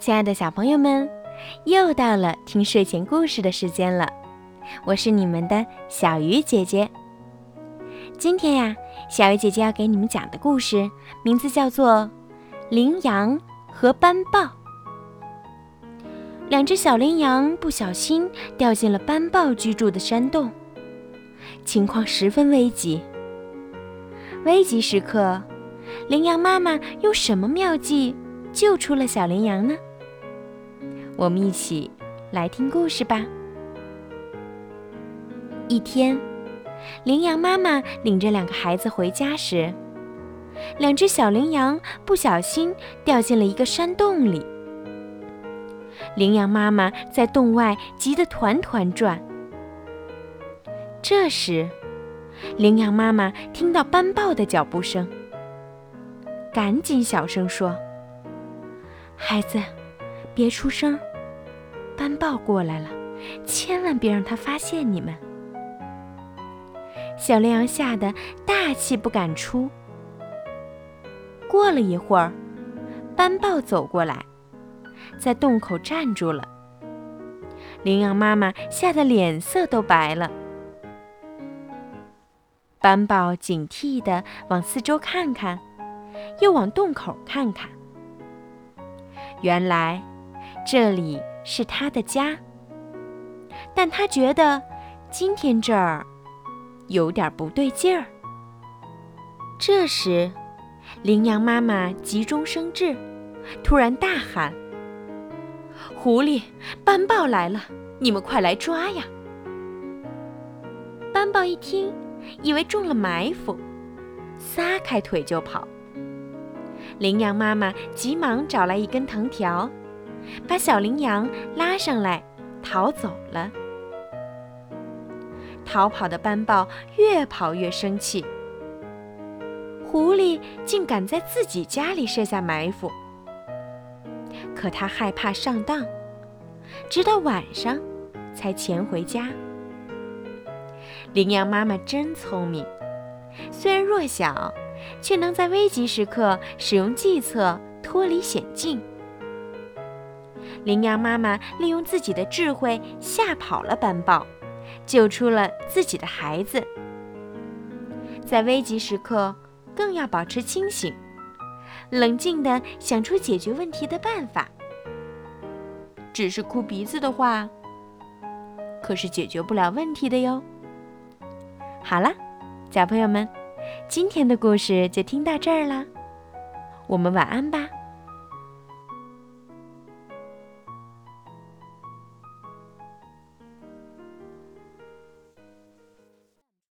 亲爱的小朋友们，又到了听睡前故事的时间了。我是你们的小鱼姐姐。今天呀，小鱼姐姐要给你们讲的故事名字叫做《羚羊和斑豹》。两只小羚羊不小心掉进了斑豹居住的山洞，情况十分危急。危急时刻，羚羊妈妈用什么妙计救出了小羚羊呢？我们一起来听故事吧。一天，羚羊妈妈领着两个孩子回家时，两只小羚羊不小心掉进了一个山洞里。羚羊妈妈在洞外急得团团转。这时，羚羊妈妈听到斑豹的脚步声，赶紧小声说：“孩子，别出声。”斑豹过来了，千万别让他发现你们。小羚羊吓得大气不敢出。过了一会儿，斑豹走过来，在洞口站住了。羚羊妈妈吓得脸色都白了。斑豹警惕地往四周看看，又往洞口看看。原来，这里。是他的家，但他觉得今天这儿有点不对劲儿。这时，羚羊妈妈急中生智，突然大喊：“狐狸，斑豹来了！你们快来抓呀！”斑豹一听，以为中了埋伏，撒开腿就跑。羚羊妈妈急忙找来一根藤条。把小羚羊拉上来，逃走了。逃跑的斑豹越跑越生气。狐狸竟敢在自己家里设下埋伏，可他害怕上当，直到晚上才潜回家。羚羊妈妈真聪明，虽然弱小，却能在危急时刻使用计策脱离险境。羚羊妈妈利用自己的智慧吓跑了斑豹，救出了自己的孩子。在危急时刻，更要保持清醒，冷静地想出解决问题的办法。只是哭鼻子的话，可是解决不了问题的哟。好了，小朋友们，今天的故事就听到这儿了，我们晚安吧。